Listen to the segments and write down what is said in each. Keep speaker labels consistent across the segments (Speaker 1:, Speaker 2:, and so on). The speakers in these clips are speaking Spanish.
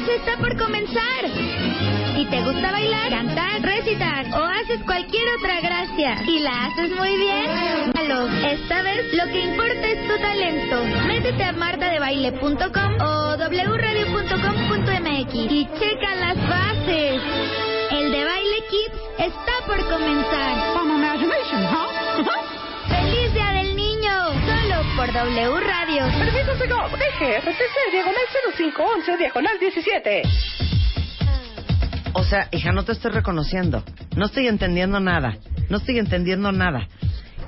Speaker 1: Kids está por comenzar. Si te gusta bailar, cantar, recitar o haces cualquier otra gracia y la haces muy bien, malo. Esta vez lo que importa es tu talento. Métete a martadebaile.com o wradio.com.mx y checa las bases. El de Baile Kids está por comenzar. ¡Feliz por W Radio.
Speaker 2: Permiso Segov, deje RTC, diagonal 0511, diagonal 17.
Speaker 3: O sea, hija, no te estoy reconociendo. No estoy entendiendo nada. No estoy entendiendo nada.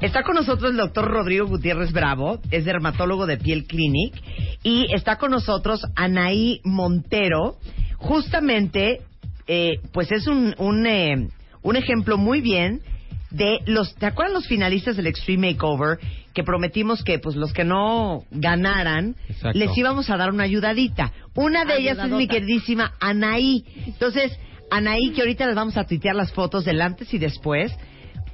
Speaker 3: Está con nosotros el doctor Rodrigo Gutiérrez Bravo, es dermatólogo de Piel Clinic, y está con nosotros Anaí Montero. Justamente, eh, pues es un, un, eh, un ejemplo muy bien de los, ¿te acuerdas los finalistas del Extreme Makeover que prometimos que pues los que no ganaran
Speaker 4: Exacto.
Speaker 3: les íbamos a dar una ayudadita? Una de ellas es mi queridísima Anaí. Entonces, Anaí, que ahorita les vamos a tuitear las fotos del antes y después.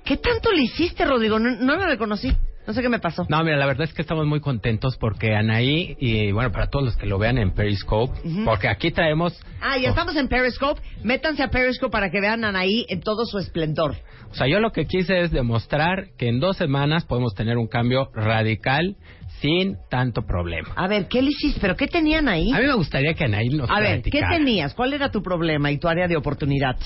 Speaker 3: ¿Qué tanto le hiciste, Rodrigo? No, no la reconocí. No sé qué me pasó.
Speaker 4: No, mira, la verdad es que estamos muy contentos porque Anaí, y bueno, para todos los que lo vean en Periscope, porque aquí traemos,
Speaker 3: Ah, ya estamos en Periscope. Métanse a Periscope para que vean a Anaí en todo su esplendor.
Speaker 4: o sea, yo lo que quise es demostrar que en dos semanas podemos tener un cambio radical sin tanto problema.
Speaker 3: A ver, ¿qué le hiciste? ¿Pero qué tenían ahí?
Speaker 4: A mí me gustaría que Anaí nos
Speaker 3: A ver, ¿qué tenías? ¿Cuál era tu problema y tu área de oportunidad?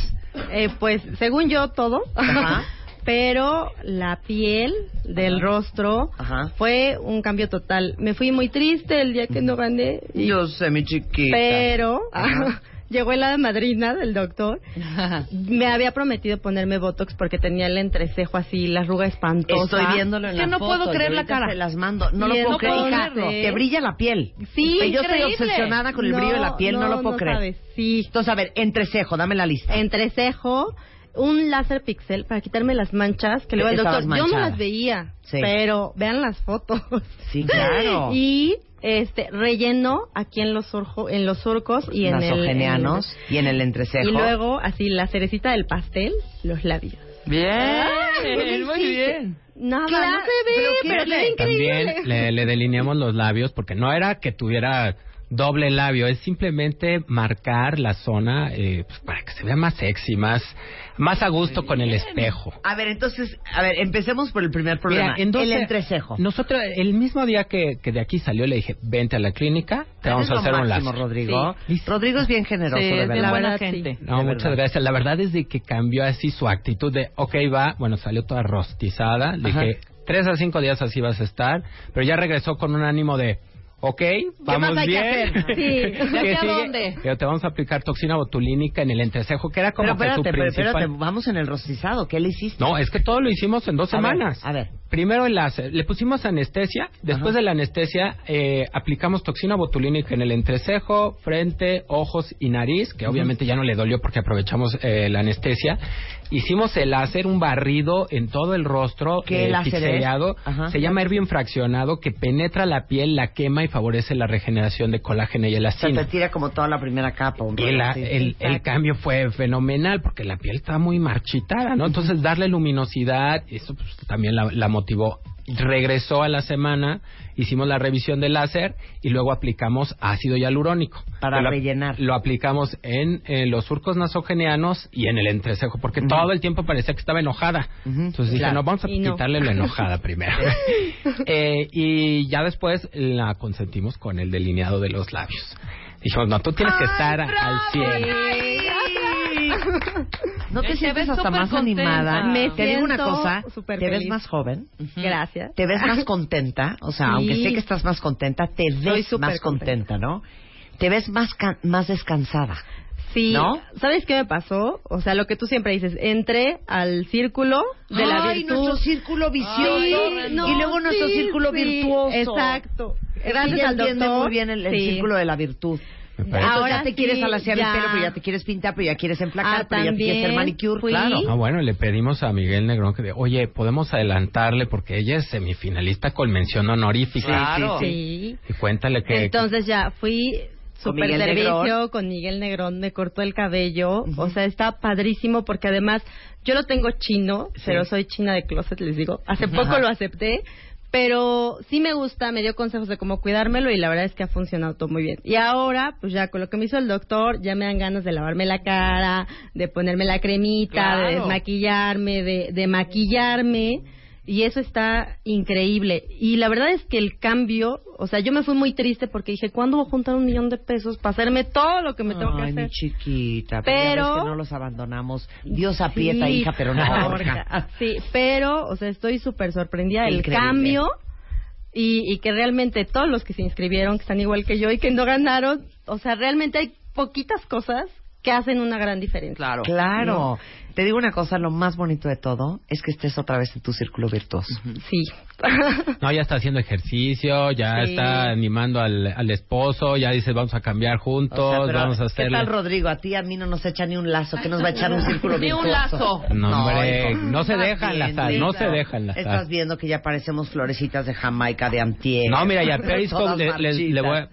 Speaker 5: Eh, pues según yo todo,
Speaker 3: Ajá.
Speaker 5: pero la piel del
Speaker 3: Ajá.
Speaker 5: rostro
Speaker 3: Ajá.
Speaker 5: fue un cambio total. Me fui muy triste el día que no gané, y-
Speaker 3: Yo sé, mi chiquita.
Speaker 5: pero llegó la madrina del doctor. Me había prometido ponerme botox porque tenía el entrecejo así, la arruga espantosa.
Speaker 3: Estoy viéndolo en
Speaker 5: Es que
Speaker 3: la
Speaker 5: no
Speaker 3: foto,
Speaker 5: puedo creer la cara.
Speaker 3: Se las mando. No
Speaker 5: Y
Speaker 3: lo puedo
Speaker 5: no
Speaker 3: creer,
Speaker 5: puedo.
Speaker 3: Te brilla la piel.
Speaker 5: Sí,
Speaker 3: Y Yo estoy
Speaker 5: increíble.
Speaker 3: obsesionada con el brillo de la piel, no, lo puedo
Speaker 5: no
Speaker 3: creer.
Speaker 5: sabes, sí.
Speaker 3: Entonces, a ver, entrecejo, dame la lista.
Speaker 5: entrecejo, un láser pixel para quitarme las manchas que le va al doctor. Yo no las veía,
Speaker 3: Sí.
Speaker 5: pero vean las fotos.
Speaker 3: Sí, claro.
Speaker 5: y este relleno aquí en los orjo- en los surcos y en el
Speaker 3: Nasogenianos y en el
Speaker 5: en-
Speaker 3: entrecejo.
Speaker 5: y luego así la cerecita del pastel, los labios.
Speaker 3: Bien,
Speaker 5: Ay,
Speaker 3: muy bien.
Speaker 5: Nada,
Speaker 3: Claro,
Speaker 5: no se ve,
Speaker 3: pero
Speaker 5: pero,
Speaker 3: ¿qué
Speaker 5: increíble.
Speaker 4: También le, le delineamos los labios porque no era que tuviera doble labio, es simplemente marcar la zona eh, pues, para que se vea más sexy, más, más a gusto con el espejo.
Speaker 3: A ver, entonces, a ver, empecemos por el primer problema.
Speaker 4: Mira,
Speaker 3: el entrecejo.
Speaker 4: Nosotros, el mismo día que, que de aquí salió, le dije, vente a la clínica, te vamos a hacer un
Speaker 3: máximo,
Speaker 4: láser.
Speaker 3: Rodrigo.
Speaker 4: Sí.
Speaker 3: Rodrigo es bien generoso,
Speaker 5: Sí,
Speaker 3: de verdad.
Speaker 5: buena gente.
Speaker 4: No,
Speaker 3: De
Speaker 4: muchas
Speaker 3: verdad.
Speaker 4: gracias. La verdad es de que cambió así su actitud de, ok, va, bueno, salió toda rostizada. Le dije, tres a cinco días así vas a estar, pero ya regresó con un ánimo de, ok, vamos
Speaker 3: más hay que
Speaker 4: bien.
Speaker 3: hacer?
Speaker 5: Sí.
Speaker 4: ¿Qué
Speaker 5: ¿De aquí a dónde?
Speaker 4: Pero te vamos a aplicar toxina botulínica en el entrecejo, que era como
Speaker 3: Pero
Speaker 4: que
Speaker 3: espérate,
Speaker 4: su
Speaker 3: pero
Speaker 4: principal...
Speaker 3: espérate, vamos en el rostizado. ¿Qué le hiciste?
Speaker 4: No, es que todo lo hicimos en dos
Speaker 3: A ver,
Speaker 4: semanas.
Speaker 3: a ver.
Speaker 4: Primero el láser. Le pusimos anestesia. Después
Speaker 3: Ajá.
Speaker 4: de la anestesia, eh, aplicamos toxina botulínica en el entrecejo, frente, ojos y nariz, que obviamente ya no le dolió porque aprovechamos eh, la anestesia. Hicimos el láser, un barrido en todo el rostro,
Speaker 3: ¿Qué
Speaker 4: eh,
Speaker 3: láser es?
Speaker 4: Se llama Erbium fraccionado, que penetra la piel, la quema y favorece la regeneración de colágeno y
Speaker 3: Se
Speaker 4: elastina.
Speaker 3: te tira como toda la primera capa. un
Speaker 4: Y la- el, el cambio fue fenomenal porque la piel está muy marchitada, ¿no? Entonces darle luminosidad, eso pues, también la, la motivó. Regresó a la semana, hicimos la revisión del láser y luego aplicamos ácido hialurónico.
Speaker 3: Para
Speaker 4: lo-
Speaker 3: rellenar.
Speaker 4: Lo aplicamos en, en los surcos nasogenianos y en el entrecejo porque todo el tiempo parecía que estaba enojada. Entonces dije,
Speaker 3: claro.
Speaker 4: no, vamos a
Speaker 5: Y no.
Speaker 4: quitarle lo enojada primero. Eh, y ya después la consentimos con el delineado de los labios. Dijimos, no, tú tienes que estar al 100.
Speaker 3: ¿No te
Speaker 6: Te
Speaker 3: sientes hasta más
Speaker 6: contenta.
Speaker 3: animada?
Speaker 5: Me
Speaker 3: te digo una cosa, te ves más joven,
Speaker 5: Gracias.
Speaker 3: te ves más contenta, o sea,
Speaker 5: Sí.
Speaker 3: aunque sé que estás más contenta, te ves más contenta, ¿no? Te ves más más descansada.
Speaker 5: Sí.
Speaker 3: ¿No?
Speaker 5: ¿Sabes qué me pasó? O sea, lo que tú siempre dices, entré al círculo de la
Speaker 3: Ay,
Speaker 5: virtud.
Speaker 3: nuestro círculo vicioso.
Speaker 5: Sí,
Speaker 3: y
Speaker 5: no,
Speaker 3: luego nuestro
Speaker 5: sí,
Speaker 3: círculo
Speaker 5: sí,
Speaker 3: virtuoso.
Speaker 5: Exacto. Gracias
Speaker 3: ella
Speaker 5: al doctor.
Speaker 3: muy bien el, el
Speaker 5: sí.
Speaker 3: círculo de la virtud.
Speaker 5: Ahora
Speaker 3: ya te
Speaker 5: sí,
Speaker 3: quieres alaciar
Speaker 5: ya.
Speaker 3: el pelo, pero ya te quieres pintar, pero ya quieres emplacar,
Speaker 5: Ah,
Speaker 3: pero ya te quieres hacer manicure,
Speaker 5: fui.
Speaker 3: claro.
Speaker 4: Ah, bueno, le pedimos a Miguel Negrón que, de- oye, podemos adelantarle porque ella es semifinalista con mención honorífica.
Speaker 3: Claro.
Speaker 5: Sí.
Speaker 4: Y cuéntale que...
Speaker 5: Entonces ya fui
Speaker 3: Con
Speaker 5: super
Speaker 3: Miguel
Speaker 5: servicio
Speaker 3: Negrón.
Speaker 5: con Miguel Negrón, me cortó el cabello, o sea, está padrísimo porque además yo lo tengo chino, pero soy china de closet, les digo. Hace poco lo acepté, pero sí me gusta, me dio consejos de cómo cuidármelo y la verdad es que ha funcionado todo muy bien. Y ahora, pues ya con lo que me hizo el doctor, ya me dan ganas de lavarme la cara, de ponerme la cremita, de desmaquillarme, de, de maquillarme. Y eso está increíble. Y la verdad es que el cambio, o sea, yo me fui muy triste porque dije, ¿cuándo voy a juntar un millón de pesos para hacerme todo lo que me tengo que
Speaker 3: Ay, mi
Speaker 5: hacer?
Speaker 3: chiquita,
Speaker 5: Pero-
Speaker 3: pero ya ves que no los abandonamos. Dios aprieta,
Speaker 5: Sí,
Speaker 3: hija, pero no ahorca.
Speaker 5: Sí, pero, o sea, estoy súper sorprendida del cambio y, y que realmente todos los que se inscribieron, que están igual que yo y que no ganaron, o sea, realmente hay poquitas cosas que hacen una gran diferencia.
Speaker 3: Claro. Claro. Te digo una cosa, lo más bonito de todo es que estés otra vez en tu círculo virtuoso.
Speaker 5: Sí.
Speaker 4: No, ya está haciendo ejercicio, ya
Speaker 5: Sí.
Speaker 4: está animando al, al esposo, ya dice vamos a cambiar juntos,
Speaker 3: O sea, pero,
Speaker 4: vamos a
Speaker 3: ¿Qué
Speaker 4: hacerle...
Speaker 3: tal, Rodrigo? A ti, a mí no nos echa ni un lazo. ¿Qué nos va a echar un círculo
Speaker 2: Ni un
Speaker 3: virtuoso?
Speaker 2: lazo.
Speaker 4: No, hombre, no se dejan
Speaker 3: viendo,
Speaker 4: lazar, no se dejan lazar.
Speaker 3: Estás viendo que ya parecemos florecitas de Jamaica de antier.
Speaker 4: No, mira, ya Periscope le, le- le voy a-.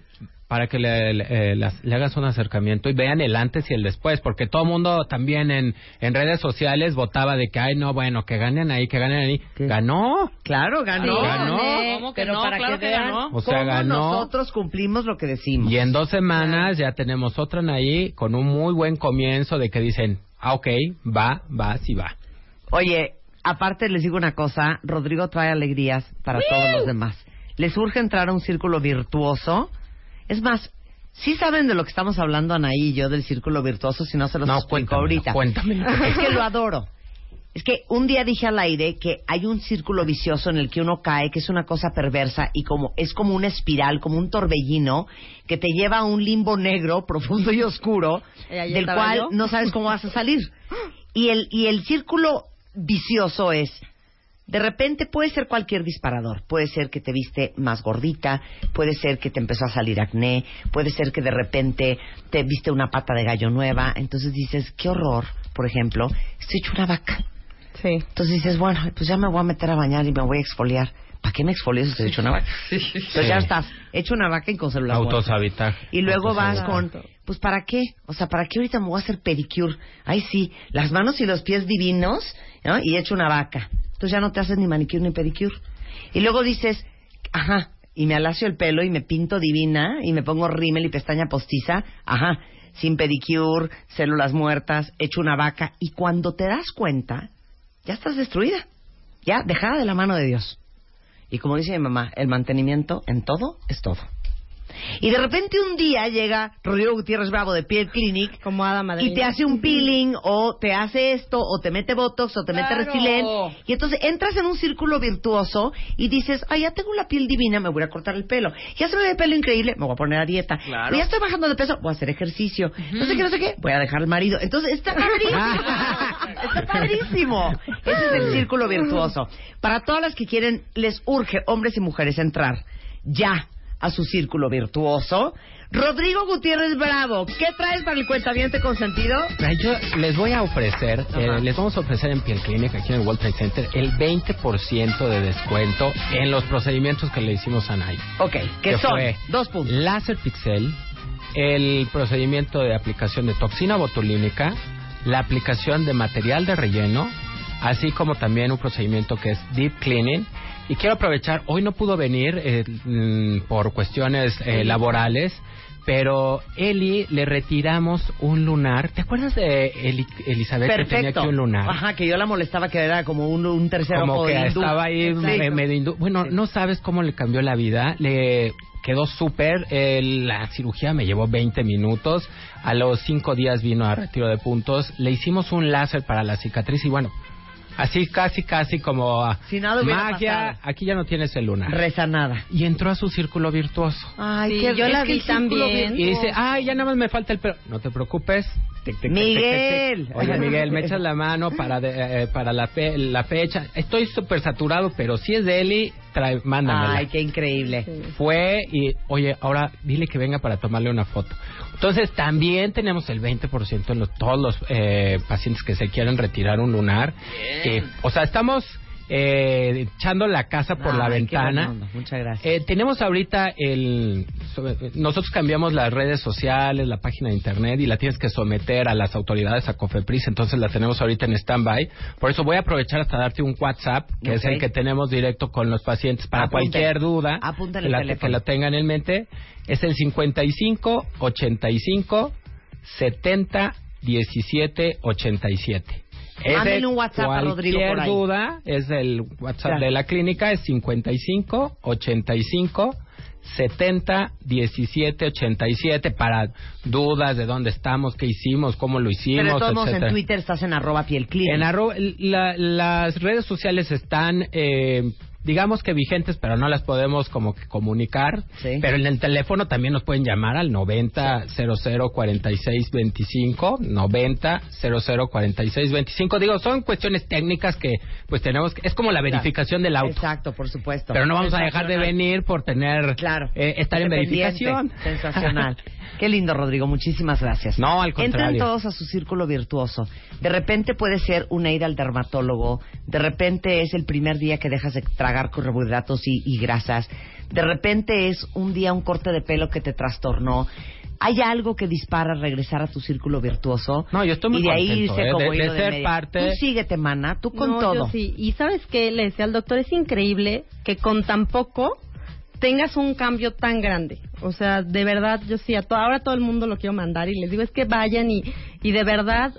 Speaker 4: para que le, le- eh, las- le hagas un acercamiento y vean el antes y el después, porque todo el mundo también en, en redes sociales votaba de que, ay, no, bueno, que ganen ahí, que ganen ahí.
Speaker 3: ¿Qué?
Speaker 4: Ganó.
Speaker 3: Claro, ganó.
Speaker 5: Sí,
Speaker 4: ganó.
Speaker 2: ¿Cómo que
Speaker 3: Pero
Speaker 2: no?
Speaker 3: para
Speaker 2: Claro
Speaker 3: que
Speaker 2: que
Speaker 3: vean
Speaker 2: ganó.
Speaker 4: O sea,
Speaker 3: cómo
Speaker 4: ganó.
Speaker 3: nosotros cumplimos lo que decimos.
Speaker 4: Y en dos semanas ya tenemos otra ahí con un muy buen comienzo de que dicen, ah, ok, va, va, sí va.
Speaker 3: Oye, aparte les digo una cosa, Rodrigo trae alegrías para todos los demás. Les urge entrar a un círculo virtuoso. Es más, sí saben de lo que estamos hablando Anaí y yo del círculo virtuoso, si no se los
Speaker 4: No,
Speaker 3: explico
Speaker 4: cuéntamelo,
Speaker 3: ahorita.
Speaker 4: cuéntamelo.
Speaker 3: Es que lo adoro. Es que un día dije al aire que hay un círculo vicioso en el que uno cae, que es una cosa perversa y como es como una espiral, como un torbellino que te lleva a un limbo negro, profundo y oscuro, del cual
Speaker 5: yo.
Speaker 3: no sabes cómo vas a salir. Y el y el círculo vicioso es de repente puede ser cualquier disparador. Puede ser que te viste más gordita, puede ser que te empezó a salir acné, puede ser que de repente te viste una pata de gallo nueva. Entonces dices, qué horror, por ejemplo, estoy hecho una vaca.
Speaker 5: Sí.
Speaker 3: Entonces dices, bueno, pues ya me voy a meter a bañar y me voy a exfoliar. ¿Para qué me exfolio si estoy hecho una vaca? Entonces ya estás hecho una vaca y con celular. muerto.
Speaker 4: Autosabotaje.
Speaker 3: Y luego vas con, pues ¿para qué? O sea, ¿para qué ahorita me voy a hacer pedicure? Ay, sí, las manos y los pies divinos, ¿no? Y he hecho una vaca. Entonces ya no te haces ni manicure ni pedicure. Y luego dices, ajá, y me alacio el pelo y me pinto divina y me pongo rímel y pestaña postiza, ajá, sin pedicure, células muertas, hecho una vaca. Y cuando te das cuenta, ya estás destruida. Ya, dejada de la mano de Dios. Y como dice mi mamá, el mantenimiento en todo es todo. Y de repente un día llega Rodrigo Gutiérrez Bravo de Piel Clinic
Speaker 5: Como
Speaker 3: y te hace un peeling o te hace esto o te mete botox o te mete
Speaker 2: Claro.
Speaker 3: Y entonces entras en un círculo virtuoso y dices, ay, ya tengo la piel divina, me voy a cortar el pelo. Ya se me ve el pelo increíble, me voy a poner a dieta.
Speaker 2: Claro.
Speaker 3: Ya estoy bajando de peso, voy a hacer ejercicio. No sé qué, no sé qué, voy a dejar al marido. Entonces está padrísimo. está padrísimo. Ese es el círculo virtuoso. Para todas las que quieren, les urge, hombres y mujeres, entrar ya a su círculo virtuoso. Rodrigo Gutiérrez Bravo, ¿qué traes para el cuentaviente consentido?
Speaker 4: Yo les voy a ofrecer, eh, les vamos a ofrecer en Piel Clinic, aquí en el World Trade Center, el 20% de descuento en los procedimientos que le hicimos a Nay.
Speaker 3: Ok, que son
Speaker 4: fue
Speaker 3: dos puntos.
Speaker 4: Láser Pixel, el procedimiento de aplicación de toxina botulínica, la aplicación de material de relleno, así como también un procedimiento que es Deep Cleaning. Y quiero aprovechar, hoy no pudo venir eh, mm, por cuestiones eh, laborales, pero Eli le retiramos un lunar. ¿Te acuerdas de Eli- Elizabeth que tenía aquí un lunar?
Speaker 3: Ajá, que yo la molestaba que era como un, un tercer
Speaker 4: como que
Speaker 3: hindú.
Speaker 4: estaba ahí medio hindú. Bueno, no sabes cómo le cambió la vida. Le quedó súper. Eh, la cirugía me llevó 20 minutos. A los 5 días vino a retiro de puntos. Le hicimos un láser para la cicatriz y bueno, así casi, casi como ah,
Speaker 3: Si nada hubiera
Speaker 4: magia.
Speaker 3: pasado.
Speaker 4: Aquí ya no tienes el lunar.
Speaker 3: Reza nada.
Speaker 4: y entró a su círculo virtuoso.
Speaker 3: Ay,
Speaker 5: Sí,
Speaker 3: qué
Speaker 5: yo la
Speaker 3: que
Speaker 5: vi también.
Speaker 3: virtuoso-
Speaker 4: Y dice, ay, ya nada más me falta el pelo. No te preocupes. Tic, tic,
Speaker 3: Miguel.
Speaker 4: tic, tic. Oye, Miguel, me echas la mano para de- eh, para la, fe- la fecha. Estoy súper saturado, pero si es de Eli, trae, mándamela.
Speaker 3: Ay, qué increíble.
Speaker 4: Fue y, oye, ahora dile que venga para tomarle una foto. Entonces, también tenemos el 20% en los, todos los eh, pacientes que se quieren retirar un lunar. Eh, o sea, estamos eh, echando la casa por la
Speaker 3: Ay,
Speaker 4: ventana.
Speaker 3: Muchas gracias.
Speaker 4: Eh, tenemos ahorita el... sobre- nosotros cambiamos las redes sociales, la página de internet y la tienes que someter a las autoridades, a COFEPRIS, entonces la tenemos ahorita en stand-by. Por eso voy a aprovechar hasta darte un WhatsApp, que es el que tenemos directo con los pacientes para
Speaker 3: Apunte.
Speaker 4: cualquier duda.
Speaker 3: Apunte
Speaker 4: que la, que la tengan en mente. Es el 55 85 70 17 87.
Speaker 3: Mándele
Speaker 4: Ese,
Speaker 3: un WhatsApp a Rodrigo por
Speaker 4: Cualquier
Speaker 3: ahí.
Speaker 4: duda es el WhatsApp de la clínica es 55 85 70 17 87 para dudas de dónde estamos, qué hicimos, cómo lo hicimos,
Speaker 3: Pero todos en. Twitter estás en arroba piel clínica.
Speaker 4: En arroba- la- las redes sociales están, eh, digamos que vigentes, pero no las podemos como que comunicar.
Speaker 3: Sí.
Speaker 4: Pero en el teléfono también nos pueden llamar al 90 00 46 25, 90 00 46 25. Digo, son cuestiones técnicas que pues tenemos que, es como la verificación del auto.
Speaker 3: Exacto, por supuesto.
Speaker 4: Pero no vamos a dejar de venir por tener
Speaker 3: Claro.
Speaker 4: eh, estar en verificación.
Speaker 3: Sensacional. Qué lindo, Rodrigo. Muchísimas gracias.
Speaker 4: No, al contrario.
Speaker 3: todos a su círculo virtuoso. De repente puede ser una ida al dermatólogo. De repente es el primer día que dejas de tragar carbohidratos y, y grasas. De repente es un día un corte de pelo que te trastornó. ¿Hay algo que dispara regresar a tu círculo virtuoso?
Speaker 4: No, yo estoy muy
Speaker 3: y de ahí
Speaker 4: contento,
Speaker 3: irse
Speaker 4: ¿eh?
Speaker 3: como
Speaker 4: de, de
Speaker 3: de
Speaker 4: ser
Speaker 3: media.
Speaker 4: parte.
Speaker 3: Tú síguete, mana. Tú con
Speaker 5: No,
Speaker 3: todo.
Speaker 5: yo sí. Y sabes qué, le decía al doctor, es increíble que con tan poco tengas un cambio tan grande. O sea, de verdad, yo sí, a to- ahora todo el mundo lo quiero mandar y les digo, es que vayan y, y de verdad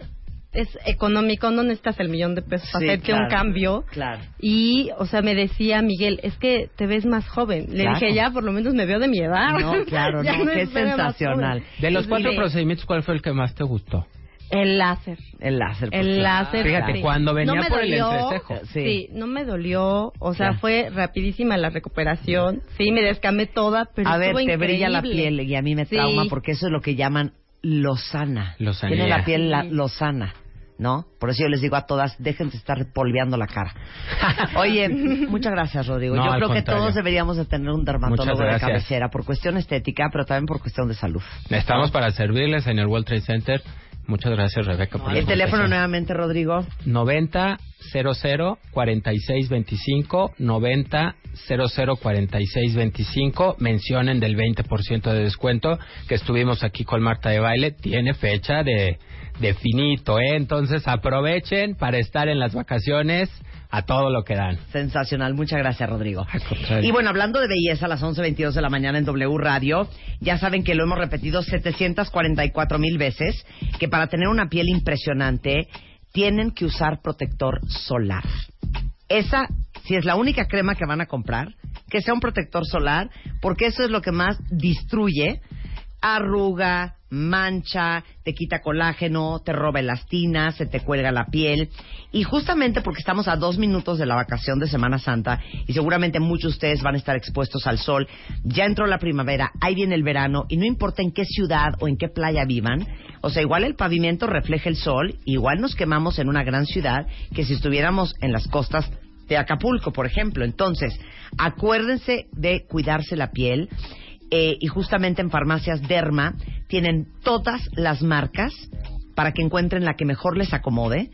Speaker 5: es económico, no necesitas el millón de pesos para
Speaker 3: Sí,
Speaker 5: hacerte
Speaker 3: claro,
Speaker 5: un cambio.
Speaker 3: Claro.
Speaker 5: Y, o sea, me decía Miguel, es que te ves más joven. Le
Speaker 3: Claro.
Speaker 5: dije, ya, por lo menos me veo de mi edad.
Speaker 3: No, claro,
Speaker 5: Ya
Speaker 3: no, qué sensacional.
Speaker 4: De los cuatro
Speaker 5: le-
Speaker 4: procedimientos, ¿cuál fue el que más te gustó?
Speaker 5: El láser.
Speaker 3: El láser. por
Speaker 5: El láser.
Speaker 4: Fíjate,
Speaker 5: sí.
Speaker 4: cuando venía
Speaker 5: no me
Speaker 4: por el
Speaker 5: dolió,
Speaker 4: entrecejo.
Speaker 3: Sí.
Speaker 5: Sí. no me dolió. O sea,
Speaker 3: Ya.
Speaker 5: fue rapidísima la recuperación. Sí, me descamé toda, pero
Speaker 3: a ver, te brilla la
Speaker 5: increíble.
Speaker 3: piel y a mí me
Speaker 5: Sí.
Speaker 3: trauma porque eso es lo que llaman lozana.
Speaker 4: Lozanía.
Speaker 3: Tiene la piel la- lozana, ¿no? Por eso yo les digo a todas, dejen de estar polveando la cara. Oye, muchas gracias, Rodrigo.
Speaker 4: No,
Speaker 3: yo creo que todos deberíamos de tener un dermatólogo de cabecera por cuestión estética, pero también por cuestión de salud.
Speaker 4: Estamos para servirles en el World Trade Center. Muchas gracias, Rebeca, por
Speaker 3: El teléfono nuevamente, Rodrigo.
Speaker 4: 90 00 46 25 90 00 46 25 mencionen del 20% de descuento que estuvimos aquí con Marta de Baile. Tiene fecha de, de finito ¿eh? entonces aprovechen para estar en las vacaciones a todo lo que dan.
Speaker 3: Sensacional, muchas gracias, Rodrigo. Y bueno, hablando de belleza, a las 11.22 de la mañana en W Radio, ya saben que lo hemos repetido 744 mil veces, que para tener una piel impresionante tienen que usar protector solar. Esa, si es la única crema que van a comprar, que sea un protector solar, porque eso es lo que más destruye arruga, mancha, te quita colágeno, te roba elastina, se te cuelga la piel. Y justamente porque estamos a dos minutos de la vacación de Semana Santa y seguramente muchos de ustedes van a estar expuestos al sol, ya entró la primavera, ahí viene el verano y no importa en qué ciudad o en qué playa vivan, o sea, igual el pavimento refleja el sol, igual nos quemamos en una gran ciudad que si estuviéramos en las costas de Acapulco, por ejemplo. Entonces, acuérdense de cuidarse la piel. Eh, y justamente en farmacias Derma tienen todas las marcas para que encuentren la que mejor les acomode.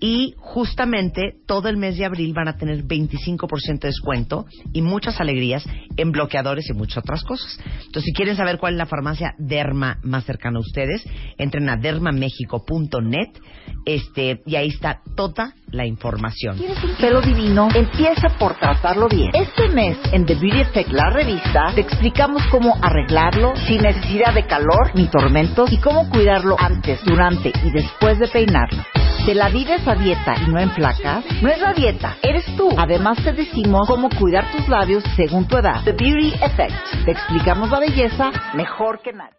Speaker 3: Y justamente todo el mes de abril van a tener 25% de descuento y muchas alegrías en bloqueadores y muchas otras cosas. Entonces, si quieren saber cuál es la farmacia Derma más cercana a ustedes, entren a dermamexico.net este, y ahí está toda la información.
Speaker 6: ¿Tienes un pelo divino? Empieza por tratarlo bien. Este mes, en The Beauty Effect, la revista, te explicamos cómo arreglarlo sin necesidad de calor ni tormentos y cómo cuidarlo antes, durante y después de peinarlo. ¿Te la vives a dieta y no en placas? No es la dieta, eres tú. Además te decimos cómo cuidar tus labios según tu edad. The Beauty Effect. Te explicamos la belleza mejor que nadie.